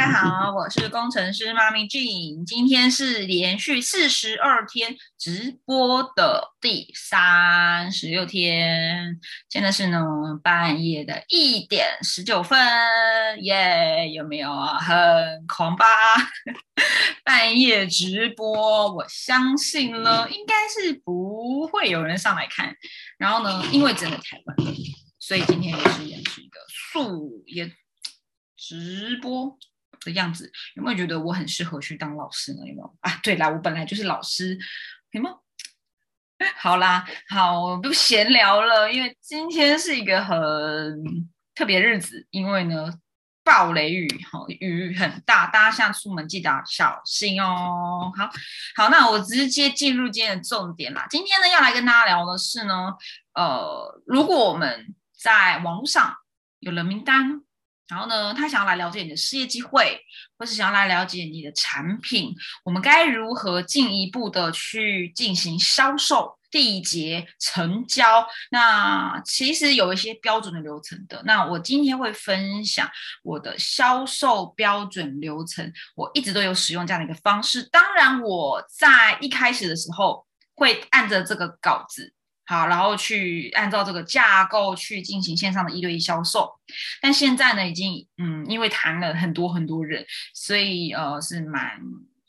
大家好，我是工程师妈咪 Jean，今天是连续四十二天直播的第三十六天，现在是呢半夜的一点十九分，耶，有没有啊？很狂吧？半夜直播，我相信呢，应该是不会有人上来看。然后呢，因为真的太晚了，所以今天也是演是一个素颜直播。的样子有没有觉得我很适合去当老师呢？有没有啊？对啦，我本来就是老师，有没有？好啦，好，不闲聊了，因为今天是一个很特别日子，因为呢，暴雷雨，好，雨很大，大家下出门记得小心哦。好好，那我直接进入今天的重点啦。今天呢，要来跟大家聊的是呢，呃，如果我们在网络上有了名单。然后呢，他想要来了解你的事业机会，或是想要来了解你的产品，我们该如何进一步的去进行销售、缔结、成交？那其实有一些标准的流程的。那我今天会分享我的销售标准流程，我一直都有使用这样的一个方式。当然，我在一开始的时候会按着这个稿子。好，然后去按照这个架构去进行线上的一对一销售，但现在呢，已经嗯，因为谈了很多很多人，所以呃是蛮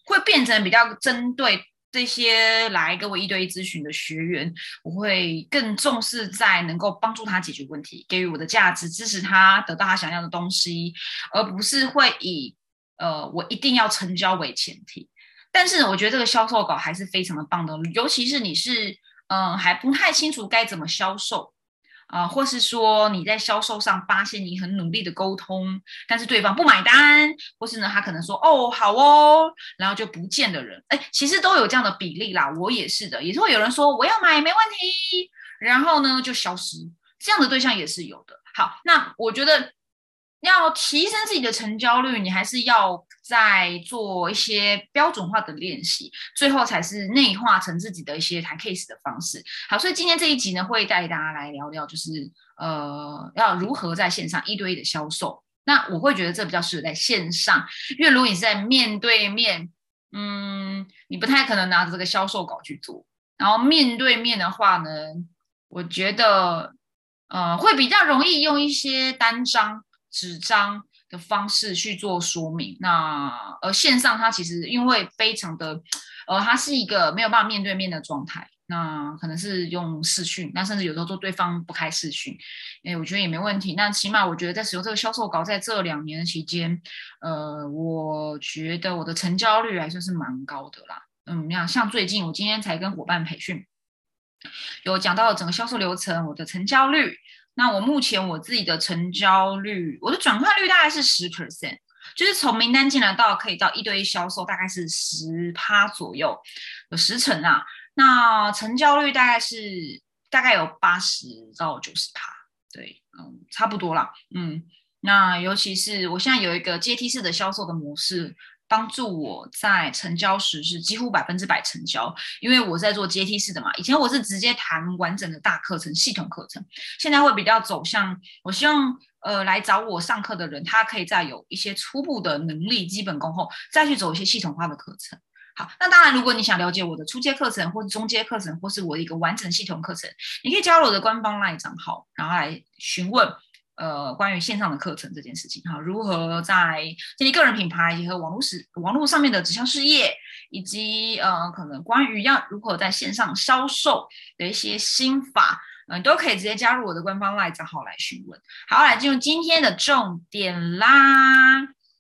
会变成比较针对这些来跟我一对一咨询的学员，我会更重视在能够帮助他解决问题，给予我的价值，支持他得到他想要的东西，而不是会以呃我一定要成交为前提。但是我觉得这个销售稿还是非常的棒的，尤其是你是。嗯，还不太清楚该怎么销售啊，或是说你在销售上发现你很努力的沟通，但是对方不买单，或是呢他可能说哦好哦，然后就不见的人，哎，其实都有这样的比例啦，我也是的，也是会有人说我要买没问题，然后呢就消失，这样的对象也是有的。好，那我觉得。要提升自己的成交率，你还是要在做一些标准化的练习，最后才是内化成自己的一些谈 case 的方式。好，所以今天这一集呢，会带大家来聊聊，就是呃，要如何在线上一对一的销售。那我会觉得这比较适合在线上，因为如果你是在面对面，嗯，你不太可能拿着这个销售稿去做。然后面对面的话呢，我觉得呃，会比较容易用一些单张。纸张的方式去做说明，那呃线上它其实因为非常的，呃它是一个没有办法面对面的状态，那可能是用视讯，那甚至有时候做对方不开视讯，哎我觉得也没问题。那起码我觉得在使用这个销售稿在这两年期间，呃我觉得我的成交率还算是蛮高的啦。嗯，你看像最近我今天才跟伙伴培训，有讲到整个销售流程，我的成交率。那我目前我自己的成交率，我的转化率大概是十 percent，就是从名单进来到可以到一对一销售，大概是十趴左右，有十成啊。那成交率大概是大概有八十到九十趴，对，嗯，差不多啦，嗯。那尤其是我现在有一个阶梯式的销售的模式。帮助我在成交时是几乎百分之百成交，因为我在做阶梯式的嘛。以前我是直接谈完整的大课程、系统课程，现在会比较走向，我希望呃来找我上课的人，他可以在有一些初步的能力、基本功后，再去走一些系统化的课程。好，那当然，如果你想了解我的初阶课程，或是中阶课程，或是我的一个完整系统课程，你可以加入我的官方 LINE 账号，然后来询问。呃，关于线上的课程这件事情，哈，如何在建立个人品牌，以及和网络时网络上面的直销事业，以及呃，可能关于要如何在线上销售的一些心法，嗯，都可以直接加入我的官方 LINE 账号来询问。好，来进入今天的重点啦。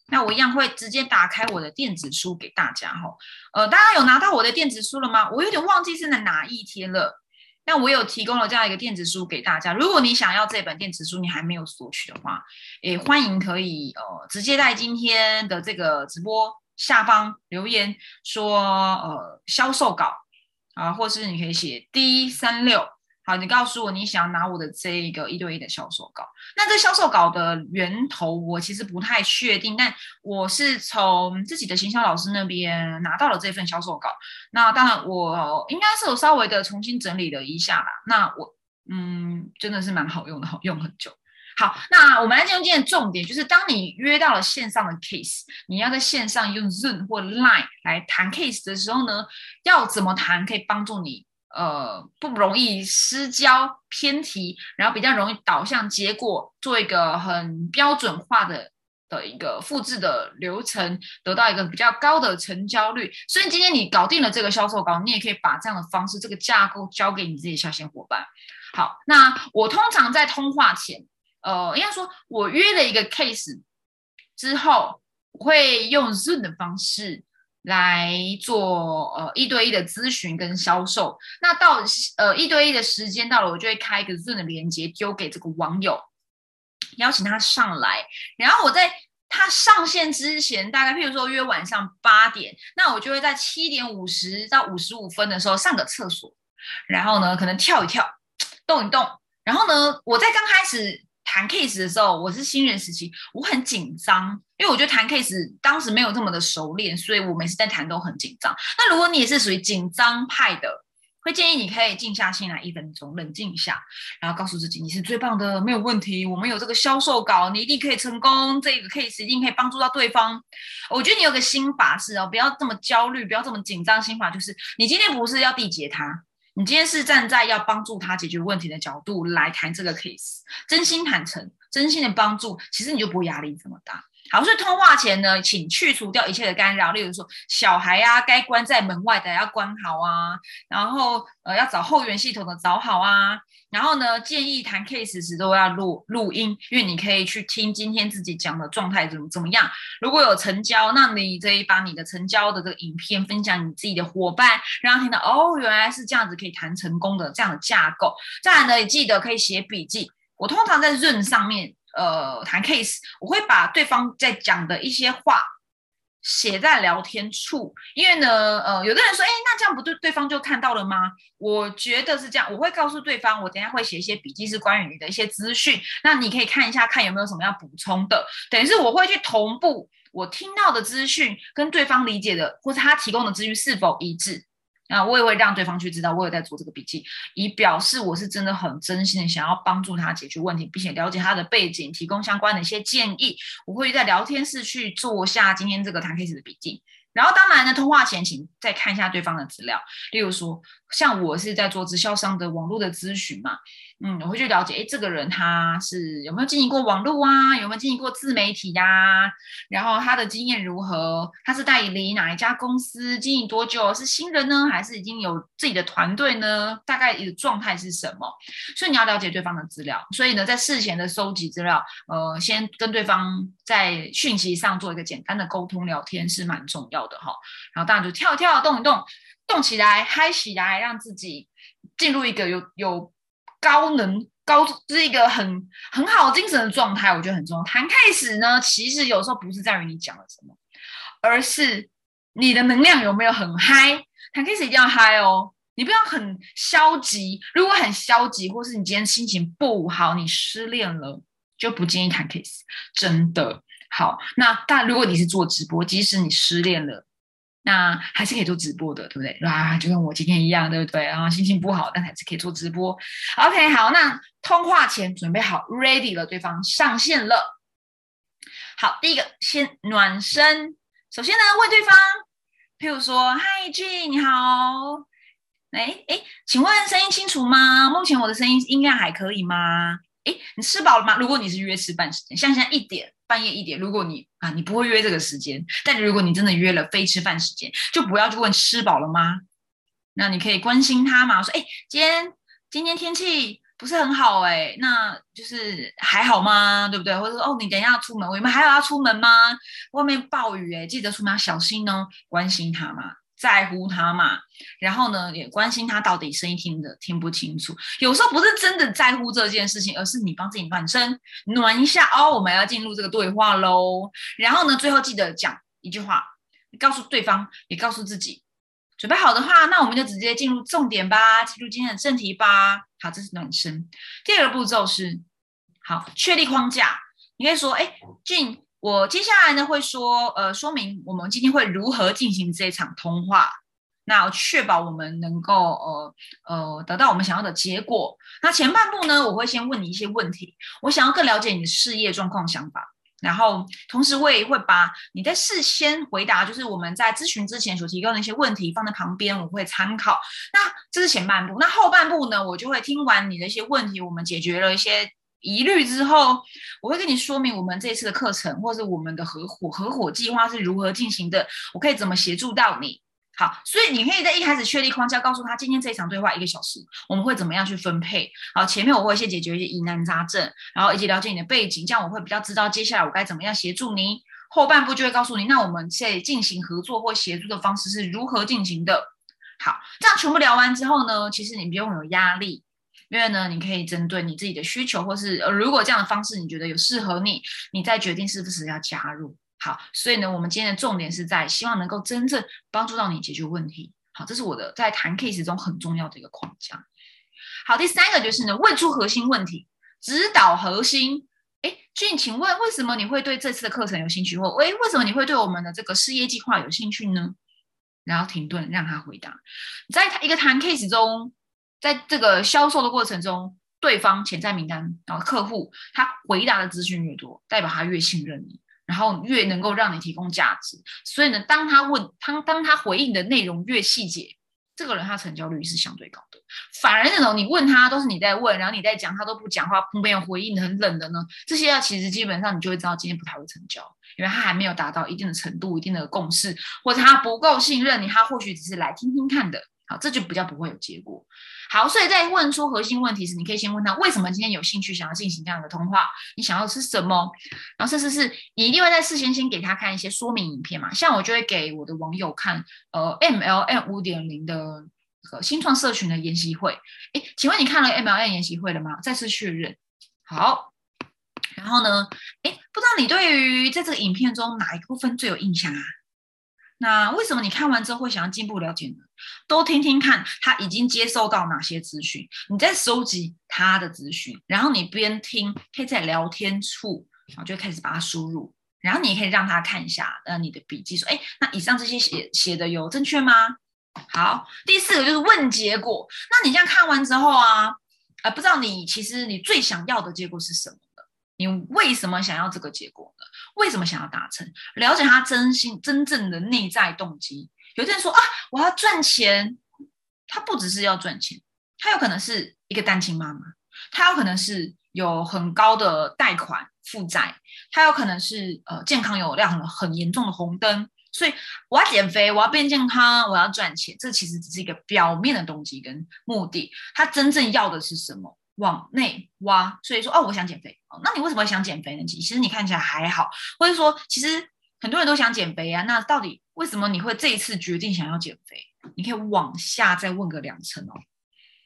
那我一样会直接打开我的电子书给大家，哈，呃，大家有拿到我的电子书了吗？我有点忘记是在哪一天了。那我有提供了这样一个电子书给大家，如果你想要这本电子书，你还没有索取的话，诶，欢迎可以呃直接在今天的这个直播下方留言说呃销售稿啊，或是你可以写 D 三六。好，你告诉我你想要拿我的这一个一对一的销售稿。那这销售稿的源头我其实不太确定，但我是从自己的行销老师那边拿到了这份销售稿。那当然，我应该是有稍微的重新整理了一下啦。那我嗯，真的是蛮好用的，好 用很久。好，那我们来进入今天重点，就是当你约到了线上的 case，你要在线上用 Zoom 或 Line 来谈 case 的时候呢，要怎么谈可以帮助你呃不容易失焦偏题，然后比较容易导向结果，做一个很标准化的的一个复制的流程，得到一个比较高的成交率。所以今天你搞定了这个销售稿，你也可以把这样的方式、这个架构交给你自己下线伙伴。好，那我通常在通话前。呃，应该说，我约了一个 case 之后，会用 Zoom 的方式来做呃一对一的咨询跟销售。那到呃一对一的时间到了，我就会开一个 Zoom 的连接丢给这个网友，邀请他上来。然后我在他上线之前，大概譬如说约晚上八点，那我就会在七点五十到五十五分的时候上个厕所，然后呢可能跳一跳，动一动，然后呢我在刚开始。谈 case 的时候，我是新人时期，我很紧张，因为我觉得谈 case 当时没有这么的熟练，所以我每次在谈都很紧张。那如果你也是属于紧张派的，会建议你可以静下心来一分钟，冷静一下，然后告诉自己你是最棒的，没有问题。我们有这个销售稿，你一定可以成功。这个 case 一定可以帮助到对方。我觉得你有个心法是哦，不要这么焦虑，不要这么紧张。心法就是你今天不是要缔结他。你今天是站在要帮助他解决问题的角度来谈这个 case，真心坦诚，真心的帮助，其实你就不会压力这么大。好，所以通话前呢，请去除掉一切的干扰，例如说小孩啊，该关在门外的要关好啊，然后呃要找后援系统的找好啊。然后呢，建议谈 case 时都要录录音，因为你可以去听今天自己讲的状态怎么怎么样。如果有成交，那你可以把你的成交的这个影片分享你自己的伙伴，让他听到哦，原来是这样子可以谈成功的这样的架构。再来呢，也记得可以写笔记。我通常在 Zoom 上面呃谈 case，我会把对方在讲的一些话。写在聊天处，因为呢，呃，有的人说，哎，那这样不对，对方就看到了吗？我觉得是这样，我会告诉对方，我等下会写一些笔记，是关于你的一些资讯，那你可以看一下，看有没有什么要补充的。等于是我会去同步我听到的资讯跟对方理解的，或者他提供的资讯是否一致。那我也会让对方去知道我有在做这个笔记，以表示我是真的很真心的想要帮助他解决问题，并且了解他的背景，提供相关的一些建议。我会在聊天室去做下今天这个谈 case 的笔记。然后当然呢，通话前请再看一下对方的资料，例如说，像我是在做直销商的网络的咨询嘛。嗯，我会去了解，哎，这个人他是有没有经营过网络啊？有没有经营过自媒体呀？然后他的经验如何？他是代理哪一家公司？经营多久？是新人呢，还是已经有自己的团队呢？大概的状态是什么？所以你要了解对方的资料。所以呢，在事前的收集资料，呃，先跟对方在讯息上做一个简单的沟通聊天是蛮重要的哈。然后大家就跳一跳，动一动，动起来，嗨起来，让自己进入一个有有。高能高是一个很很好精神的状态，我觉得很重要。谈开始呢，其实有时候不是在于你讲了什么，而是你的能量有没有很嗨。谈开始一定要嗨哦，你不要很消极。如果很消极，或是你今天心情不好，你失恋了，就不建议谈 case。真的好，那但如果你是做直播，即使你失恋了。那还是可以做直播的，对不对？啊，就跟我今天一样，对不对？啊，心情不好，但还是可以做直播。OK，好，那通话前准备好，ready 了，对方上线了。好，第一个先暖身。首先呢，问对方，譬如说嗨 G，你好。哎哎，请问声音清楚吗？目前我的声音音量还可以吗？哎，你吃饱了吗？如果你是约吃饭时间，像现在一点。半夜一点，如果你啊，你不会约这个时间，但如果你真的约了非吃饭时间，就不要去问吃饱了吗？那你可以关心他嘛，说哎，今天今天天气不是很好哎，那就是还好吗？对不对？或者说哦，你等一下要出门，我们还有要出门吗？外面暴雨哎，记得出门要小心哦，关心他嘛。在乎他嘛，然后呢，也关心他到底声音听的听不清楚。有时候不是真的在乎这件事情，而是你帮自己暖身，暖一下哦。我们要进入这个对话喽。然后呢，最后记得讲一句话，告诉对方，也告诉自己，准备好的话，那我们就直接进入重点吧，进入今天的正题吧。好，这是暖身。第二个步骤是，好，确立框架。你可以说，哎，俊。我接下来呢会说，呃，说明我们今天会如何进行这场通话。那确保我们能够呃呃得到我们想要的结果。那前半部呢，我会先问你一些问题，我想要更了解你的事业状况、想法。然后，同时我也会把你在事先回答，就是我们在咨询之前所提供的一些问题放在旁边，我会参考。那这是前半部，那后半部呢，我就会听完你的一些问题，我们解决了一些疑虑之后，我会跟你说明我们这次的课程或者我们的合伙合伙计划是如何进行的，我可以怎么协助到你。好，所以你可以在一开始确立框架，告诉他今天这一场对话一个小时，我们会怎么样去分配？好，前面我会先解决一些疑难杂症，然后以及了解你的背景，这样我会比较知道接下来我该怎么样协助你。后半部就会告诉你，那我们在进行合作或协助的方式是如何进行的。好，这样全部聊完之后呢，其实你不用有压力，因为呢，你可以针对你自己的需求，或是呃，如果这样的方式你觉得有适合你，你再决定是不是要加入。好，所以呢，我们今天的重点是在希望能够真正帮助到你解决问题。好，这是我的在谈 case 中很重要的一个框架。好，第三个就是呢，问出核心问题，指导核心。哎，俊，请问为什么你会对这次的课程有兴趣？或喂，为什么你会对我们的这个事业计划有兴趣呢？然后停顿，让他回答。在一个谈 case 中，在这个销售的过程中，对方潜在名单然后客户他回答的资讯越多，代表他越信任你。然后越能够让你提供价值，所以呢，当他问他，当他回应的内容越细节，这个人他成交率是相对高的。反而那种你问他都是你在问，然后你在讲，他都不讲话，没有回应，很冷的呢，这些啊，其实基本上你就会知道今天不太会成交，因为他还没有达到一定的程度、一定的共识，或者他不够信任你，他或许只是来听听看的。这就比较不会有结果。好，所以在问出核心问题时，你可以先问他为什么今天有兴趣想要进行这样的通话，你想要是什么？然后甚至是你一定会在事先先给他看一些说明影片嘛？像我就会给我的网友看，呃，MLM 五点零的和新创社群的研习会。哎，请问你看了 MLM 研习会了吗？再次确认。好，然后呢？哎，不知道你对于在这个影片中哪一部分最有印象啊？那为什么你看完之后会想要进一步了解呢？都听听看他已经接受到哪些资讯，你再收集他的资讯，然后你边听，可以在聊天处，然后就开始把它输入，然后你也可以让他看一下，呃，你的笔记，说，哎，那以上这些写写的有正确吗？好，第四个就是问结果。那你这样看完之后啊，呃，不知道你其实你最想要的结果是什么？你为什么想要这个结果呢？为什么想要达成？了解他真心真正的内在动机。有些人说啊，我要赚钱，他不只是要赚钱，他有可能是一个单亲妈妈，他有可能是有很高的贷款负债，他有可能是呃健康有亮了很严重的红灯。所以我要减肥，我要变健康，我要赚钱，这其实只是一个表面的动机跟目的。他真正要的是什么？往内挖，所以说哦，我想减肥哦。那你为什么想减肥呢？其实你看起来还好，或者说其实很多人都想减肥啊。那到底为什么你会这一次决定想要减肥？你可以往下再问个两层哦。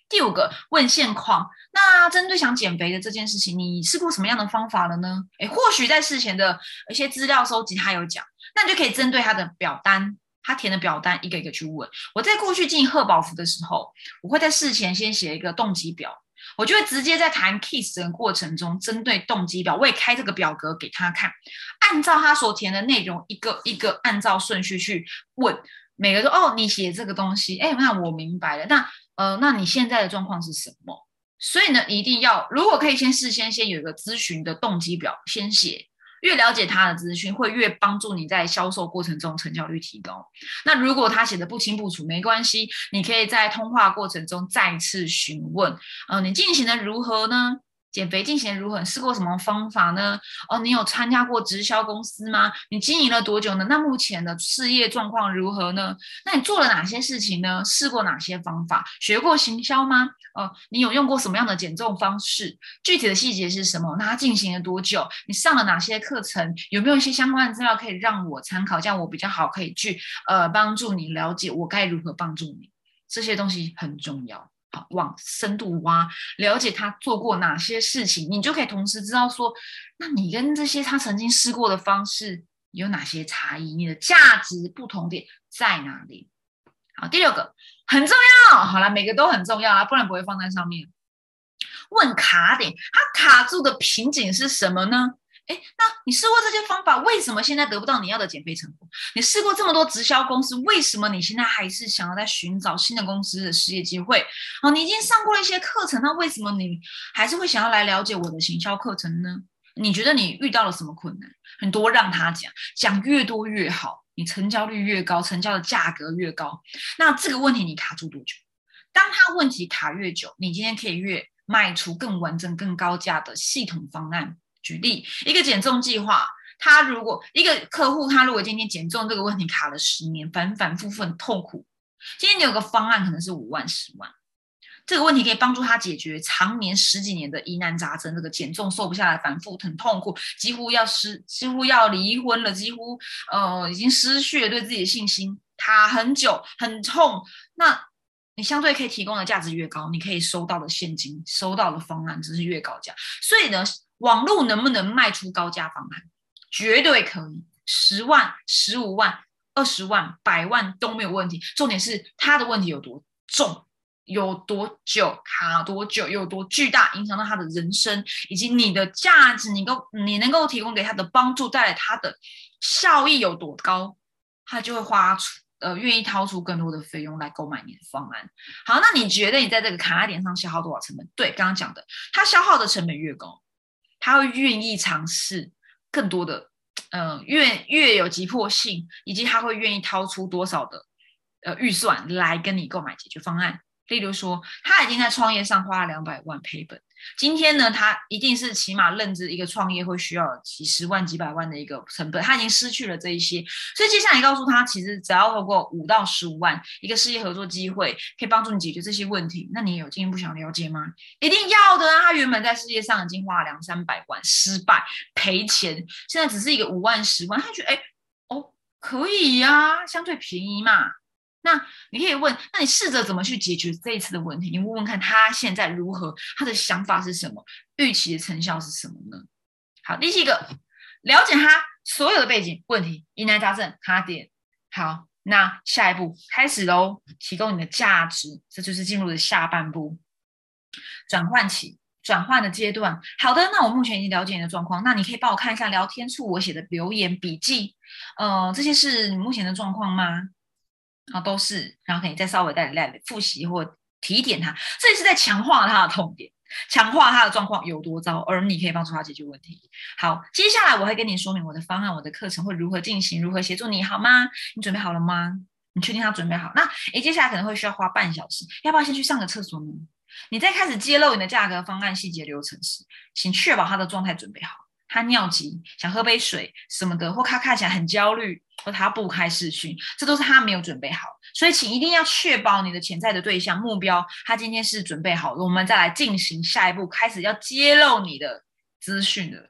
第五个问现况，那针对想减肥的这件事情，你试过什么样的方法了呢？诶，或许在事前的一些资料收集，他有讲，那你就可以针对他的表单，他填的表单一个一个去问。我在过去进行贺宝福的时候，我会在事前先写一个动机表。我就会直接在谈 kiss 的过程中，针对动机表，我也开这个表格给他看，按照他所填的内容，一个一个按照顺序去问。每个说哦，你写这个东西，哎，那我明白了。那呃，那你现在的状况是什么？所以呢，一定要如果可以先事先先有一个咨询的动机表，先写。越了解他的资讯，会越帮助你在销售过程中成交率提高。那如果他写的不清不楚，没关系，你可以在通话过程中再次询问。嗯，你进行的如何呢？减肥进行如何？试过什么方法呢？哦，你有参加过直销公司吗？你经营了多久呢？那目前的事业状况如何呢？那你做了哪些事情呢？试过哪些方法？学过行销吗？哦，你有用过什么样的减重方式？具体的细节是什么？那它进行了多久？你上了哪些课程？有没有一些相关的资料可以让我参考？这样我比较好可以去呃帮助你了解我该如何帮助你。这些东西很重要。往深度挖，了解他做过哪些事情，你就可以同时知道说，那你跟这些他曾经试过的方式有哪些差异，你的价值不同点在哪里？好，第六个很重要，好了，每个都很重要啊，不然不会放在上面。问卡点，他卡住的瓶颈是什么呢？哎，那你试过这些方法，为什么现在得不到你要的减肥成果？你试过这么多直销公司，为什么你现在还是想要在寻找新的公司的事业机会？哦，你已经上过了一些课程，那为什么你还是会想要来了解我的行销课程呢？你觉得你遇到了什么困难？很多让他讲，讲越多越好，你成交率越高，成交的价格越高。那这个问题你卡住多久？当他问题卡越久，你今天可以越卖出更完整、更高价的系统方案。举例一个减重计划，他如果一个客户，他如果今天减重这个问题卡了十年，反反复复很痛苦，今天你有个方案可能是五万、十万，这个问题可以帮助他解决常年十几年的疑难杂症，这个减重瘦不下来，反复很痛苦，几乎要失，几乎要离婚了，几乎呃已经失去了对自己的信心，卡很久，很痛。那你相对可以提供的价值越高，你可以收到的现金、收到的方案只是越高价，所以呢。网络能不能卖出高价方案？绝对可以，十万、十五万、二十万、百万都没有问题。重点是他的问题有多重，有多久卡多久，有多巨大，影响到他的人生，以及你的价值，你够你能够提供给他的帮助，带来他的效益有多高，他就会花出呃愿意掏出更多的费用来购买你的方案。好，那你觉得你在这个卡点上消耗多少成本？对，刚刚讲的，他消耗的成本越高。他会愿意尝试更多的，呃，越越有急迫性，以及他会愿意掏出多少的，呃，预算来跟你购买解决方案。例如说，他已经在创业上花了两百万赔本。今天呢，他一定是起码认知一个创业会需要几十万、几百万的一个成本，他已经失去了这一些，所以接下来告诉他，其实只要透过五到十五万一个事业合作机会，可以帮助你解决这些问题。那你有进一步想了解吗？一定要的啊！他原本在世界上已经花了两三百万，失败赔钱，现在只是一个五万、十万，他觉得哎，哦，可以呀，相对便宜嘛。那你可以问，那你试着怎么去解决这一次的问题？你问问看他现在如何，他的想法是什么，预期的成效是什么呢？好，第七个，了解他所有的背景、问题、疑难杂症、卡点。好，那下一步开始喽，提供你的价值，这就是进入的下半部，转换期、转换的阶段。好的，那我目前已经了解你的状况，那你可以帮我看一下聊天处我写的留言笔记，呃，这些是你目前的状况吗？啊，都是，然后可以再稍微再来复习或提点他，这也是在强化他的痛点，强化他的状况有多糟，而你可以帮助他解决问题。好，接下来我会跟你说明我的方案，我的课程会如何进行，如何协助你，好吗？你准备好了吗？你确定他准备好？那诶，接下来可能会需要花半小时，要不要先去上个厕所呢？你在开始揭露你的价格、方案、细节、流程时，请确保他的状态准备好。他尿急，想喝杯水什么的，或他看起来很焦虑，或他不开视讯，这都是他没有准备好。所以，请一定要确保你的潜在的对象目标，他今天是准备好了，我们再来进行下一步，开始要揭露你的资讯的。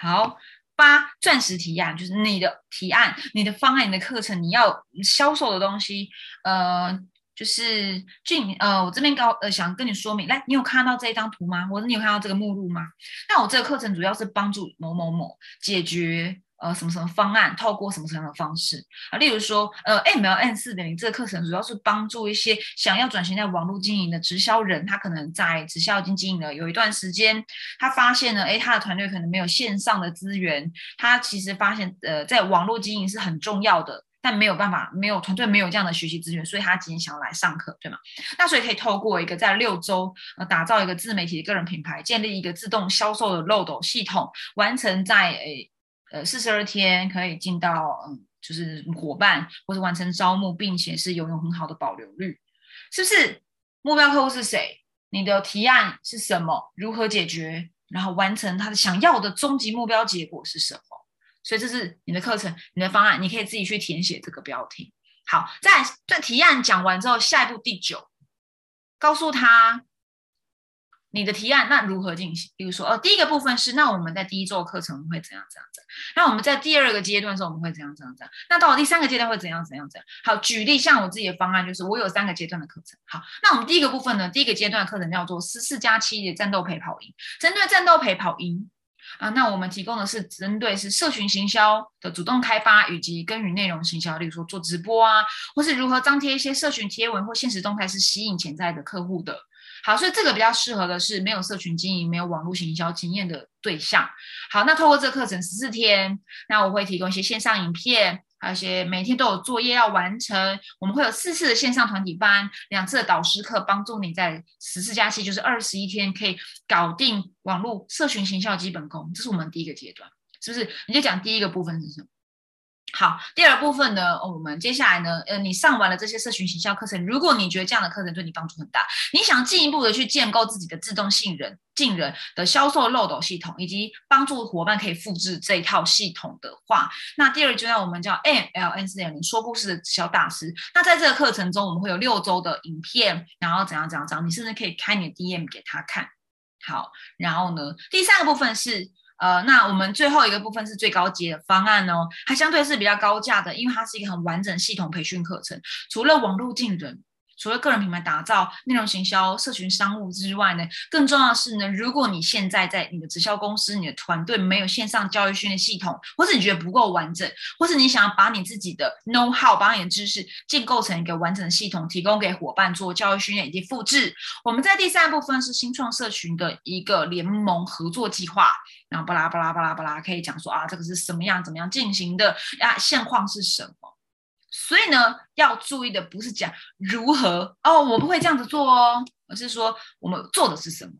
好，八钻石提案就是你的提案、你的方案、你的课程，你要销售的东西，呃。就是俊，呃，我这边高，呃，想跟你说明，来，你有看到这一张图吗？或者你有看到这个目录吗？那我这个课程主要是帮助某某某解决，呃，什么什么方案，透过什么什么的方式啊？例如说，呃，MLN 四点零这个课程主要是帮助一些想要转型在网络经营的直销人，他可能在直销已经经营了有一段时间，他发现呢，哎，他的团队可能没有线上的资源，他其实发现，呃，在网络经营是很重要的。但没有办法，没有团队没有这样的学习资源，所以他仅仅想要来上课，对吗？那所以可以透过一个在六周呃打造一个自媒体的个人品牌，建立一个自动销售的漏斗系统，完成在诶呃四十二天可以进到嗯就是伙伴或者完成招募，并且是拥有很好的保留率，是不是？目标客户是谁？你的提案是什么？如何解决？然后完成他的想要的终极目标结果是什么？所以这是你的课程，你的方案，你可以自己去填写这个标题。好，在在提案讲完之后，下一步第九，告诉他你的提案那如何进行。比如说，哦，第一个部分是，那我们在第一周课程会怎样怎样怎样？那我们在第二个阶段的时候，我们会怎样怎样怎样？那到了第三个阶段会怎样怎样怎样？好，举例，像我自己的方案就是，我有三个阶段的课程。好，那我们第一个部分呢，第一个阶段的课程叫做十四加七的战斗陪跑营，针对战斗陪跑营。啊，那我们提供的是针对是社群行销的主动开发以及耕耘内容行销，例如说做直播啊，或是如何张贴一些社群贴文或现实动态，是吸引潜在的客户的。好，所以这个比较适合的是没有社群经营、没有网络行销经验的对象。好，那透过这个课程十四天，那我会提供一些线上影片，而且每天都有作业要完成。我们会有四次的线上团体班，两次的导师课，帮助你在十四加七就是二十一天可以搞定网络社群行销基本功。这是我们第一个阶段，是不是？你就讲第一个部分是什么？好，第二部分呢，我们接下来呢，呃，你上完了这些社群行销课程，如果你觉得这样的课程对你帮助很大，你想进一步的去建构自己的自动信任、进人的销售漏斗系统，以及帮助伙伴可以复制这一套系统的话，那第二阶段我们叫 M L N 四点零说故事的销大师。那在这个课程中，我们会有六周的影片，然后怎样怎样怎样，你甚至可以开你的 D M 给他看。好，然后呢，第三个部分是。呃，那我们最后一个部分是最高级的方案哦，它相对是比较高价的，因为它是一个很完整系统培训课程，除了网络进人。除了个人品牌打造、内容行销、社群商务之外呢，更重要的是呢，如果你现在在你的直销公司、你的团队没有线上教育训练系统，或是你觉得不够完整，或是你想要把你自己的 know how、把你的知识建构成一个完整的系统，提供给伙伴做教育训练以及复制，我们在第三部分是新创社群的一个联盟合作计划，然后巴拉巴拉巴拉巴拉，可以讲说啊，这个是什么样、怎么样进行的呀？现况是什么？所以呢，要注意的不是讲如何哦，我不会这样子做哦，而是说我们做的是什么，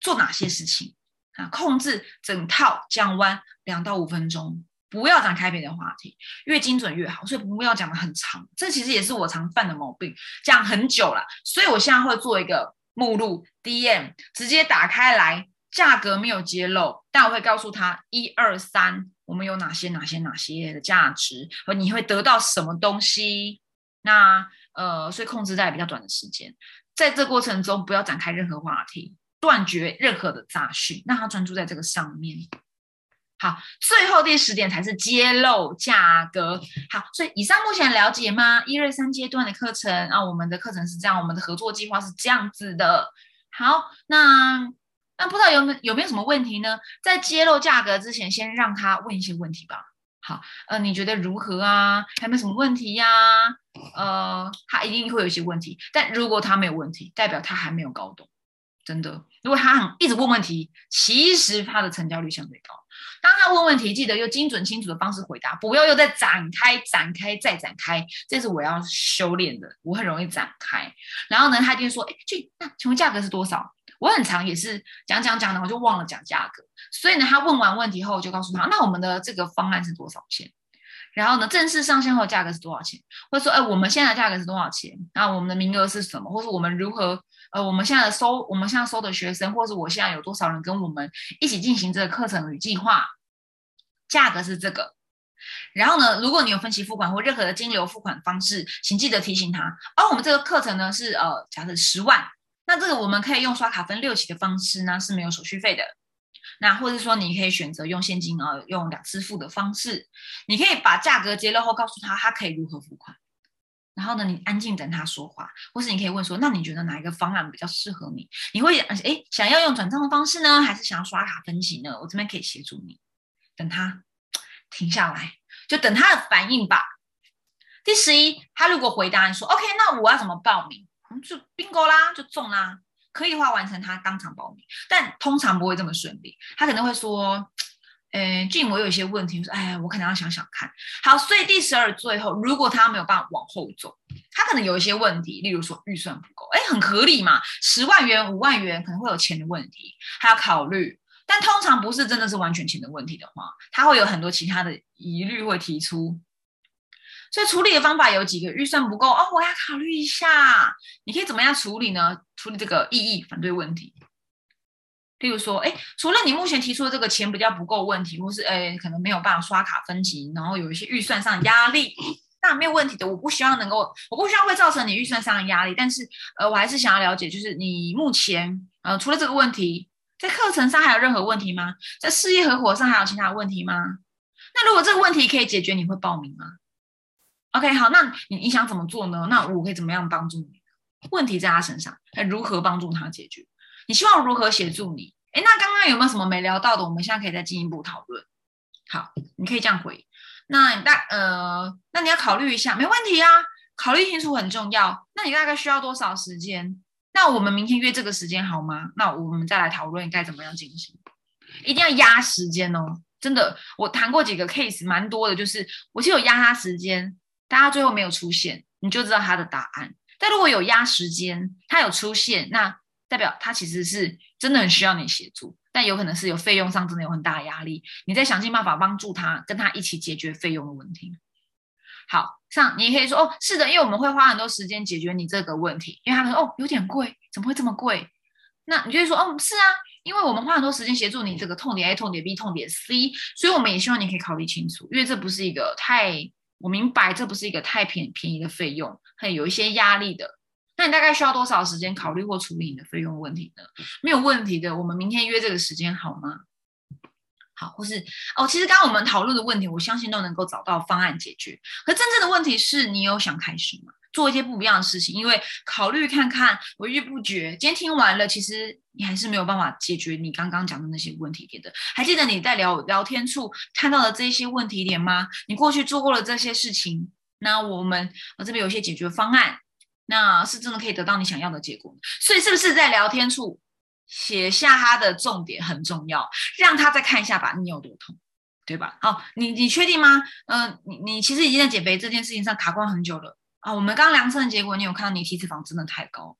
做哪些事情啊？控制整套讲完两到五分钟，不要讲开别的话题，越精准越好。所以不要讲的很长，这其实也是我常犯的毛病，讲很久了。所以我现在会做一个目录 DM，直接打开来，价格没有揭露，但我会告诉他一二三。我们有哪些哪些哪些的价值，和你会得到什么东西？那呃，所以控制在比较短的时间，在这过程中不要展开任何话题，断绝任何的杂讯，让他专注在这个上面。好，最后第十点才是揭露价格。好，所以以上目前了解吗？一、二、三阶段的课程啊，我们的课程是这样，我们的合作计划是这样子的。好，那。那不知道有没有没有什么问题呢？在揭露价格之前，先让他问一些问题吧。好，呃，你觉得如何啊？还没什么问题呀？呃，他一定会有一些问题。但如果他没有问题，代表他还没有搞懂。真的，如果他很一直问问题，其实他的成交率相对高。当他问问题，记得用精准清楚的方式回答，不要又再展开、展开再展开。这是我要修炼的，我很容易展开。然后呢，他就说：“哎，去，那请问价格是多少？”我很常也是讲讲讲的，我就忘了讲价格。所以呢，他问完问题后，我就告诉他，那我们的这个方案是多少钱？然后呢，正式上线后价格是多少钱？或者说，哎，我们现在的价格是多少钱？然后我们的名额是什么？或者我们如何？呃，我们现在的收，我们现在收的学生，或者我现在有多少人跟我们一起进行这个课程与计划？价格是这个。然后呢，如果你有分期付款或任何的金流付款方式，请记得提醒他。而我们这个课程呢，是呃，假设十万。那这个我们可以用刷卡分六期的方式呢，是没有手续费的。那或者说你可以选择用现金啊，用两次付的方式。你可以把价格揭露后告诉他，他可以如何付款。然后呢，你安静等他说话，或是你可以问说，那你觉得哪一个方案比较适合你？你会哎想要用转账的方式呢，还是想要刷卡分期呢？我这边可以协助你。等他停下来，就等他的反应吧。第十一，他如果回答你说 OK，那我要怎么报名？就 bingo 啦，就中啦，可以的话完成他当场报名，但通常不会这么顺利。他可能会说：“诶，俊，我有一些问题，说，哎，我可能要想想看。”好，所以第十二最后，如果他没有办法往后走，他可能有一些问题，例如说预算不够，哎，很合理嘛，十万元、五万元可能会有钱的问题，还要考虑。但通常不是真的是完全钱的问题的话，他会有很多其他的疑虑会提出。所以处理的方法有几个，预算不够哦，我要考虑一下。你可以怎么样处理呢？处理这个异议反对问题。例如说，哎，除了你目前提出的这个钱比较不够问题，或是哎可能没有办法刷卡分期，然后有一些预算上的压力，那没有问题的。我不希望能够，我不希望会造成你预算上的压力。但是呃，我还是想要了解，就是你目前呃除了这个问题，在课程上还有任何问题吗？在事业合伙上还有其他问题吗？那如果这个问题可以解决，你会报名吗？OK，好，那你你想怎么做呢？那我可以怎么样帮助你？问题在他身上，那如何帮助他解决？你希望如何协助你？哎，那刚刚有没有什么没聊到的？我们现在可以再进一步讨论。好，你可以这样回。那大呃，那你要考虑一下，没问题啊，考虑清楚很重要。那你大概需要多少时间？那我们明天约这个时间好吗？那我们再来讨论该怎么样进行。一定要压时间哦，真的，我谈过几个 case，蛮多的，就是我就有压他时间，大家最后没有出现，你就知道他的答案。但如果有压时间，他有出现，那代表他其实是真的很需要你协助，但有可能是有费用上真的有很大的压力，你再想尽办法帮助他，跟他一起解决费用的问题。好，像你也可以说哦，是的，因为我们会花很多时间解决你这个问题，因为他们说哦有点贵，怎么会这么贵？那你就会说哦是啊，因为我们花很多时间协助你这个痛点 A、痛点 B、痛点 C，所以我们也希望你可以考虑清楚，因为这不是一个太我明白，这不是一个太便便宜的费用，很有一些压力的。那你大概需要多少时间考虑或处理你的费用问题呢？没有问题的，我们明天约这个时间好吗？好，或是哦，其实刚刚我们讨论的问题，我相信都能够找到方案解决。可真正的问题是你有想开始吗？做一些不一样的事情，因为考虑看看，犹豫不决。今天听完了，其实你还是没有办法解决你刚刚讲的那些问题点的。还记得你在聊聊天处看到的这些问题点吗？你过去做过了这些事情，那我们我这边有一些解决方案，那是真的可以得到你想要的结果。所以是不是在聊天处写下他的重点很重要，让他再看一下吧，你有多痛，对吧？好，你你确定吗？嗯，你你其实已经在减肥这件事情上卡关很久了。啊，我们刚量测的结果，你有看到你体脂肪真的太高，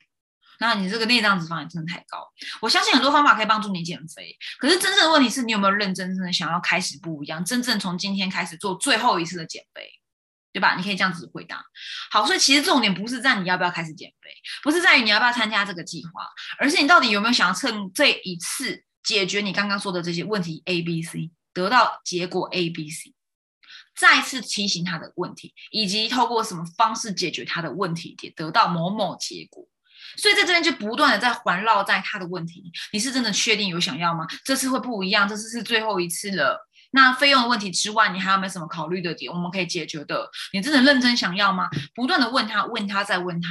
那你这个内脏脂肪也真的太高。我相信很多方法可以帮助你减肥，可是真正的问题是你有没有认真真的想要开始不一样，真正从今天开始做最后一次的减肥，对吧？你可以这样子回答。好，所以其实重点不是在你要不要开始减肥，不是在于你要不要参加这个计划，而是你到底有没有想要趁这一次解决你刚刚说的这些问题 A、B、C，得到结果 A、B、C。再次提醒他的问题，以及透过什么方式解决他的问题，点得到某某结果。所以在这边就不断的在环绕在他的问题。你是真的确定有想要吗？这次会不一样，这次是最后一次了。那费用的问题之外，你还有没有什么考虑的点？我们可以解决的。你真的认真想要吗？不断的问他，问他再问他。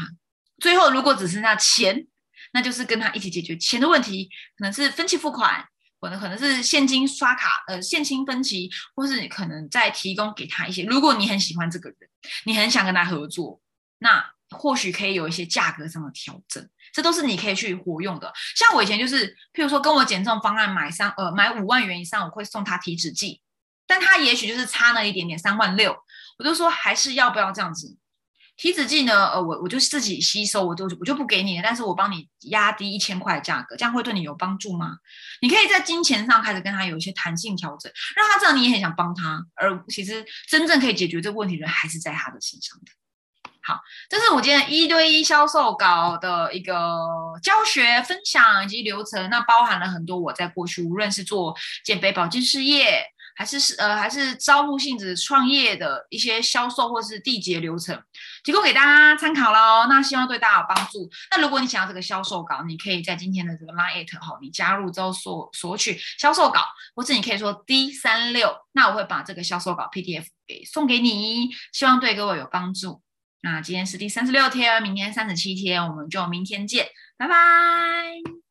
最后如果只剩下钱，那就是跟他一起解决钱的问题，可能是分期付款。可能可能是现金刷卡，呃，现金分期，或是你可能再提供给他一些。如果你很喜欢这个人，你很想跟他合作，那或许可以有一些价格上的调整，这都是你可以去活用的。像我以前就是，譬如说跟我减重方案买三呃买五万元以上，我会送他体脂计，但他也许就是差那一点点三万六，我就说还是要不要这样子。体脂计呢？呃，我我就自己吸收，我就我就不给你了。但是我帮你压低一千块的价格，这样会对你有帮助吗？你可以在金钱上开始跟他有一些弹性调整，让他知道你也很想帮他。而其实真正可以解决这个问题的人还是在他的身上的。好，这是我今天一对一销售稿的一个教学分享以及流程，那包含了很多我在过去无论是做减肥保健事业。还是是呃，还是招募性质创业的一些销售或是缔结流程，提供给大家参考喽。那希望对大家有帮助。那如果你想要这个销售稿，你可以在今天的这个 line at 哈，你加入之后索索取销售稿，或是你可以说 D 三六，那我会把这个销售稿 PDF 给送给你，希望对各位有帮助。那今天是第三十六天，明天三十七天，我们就明天见，拜拜。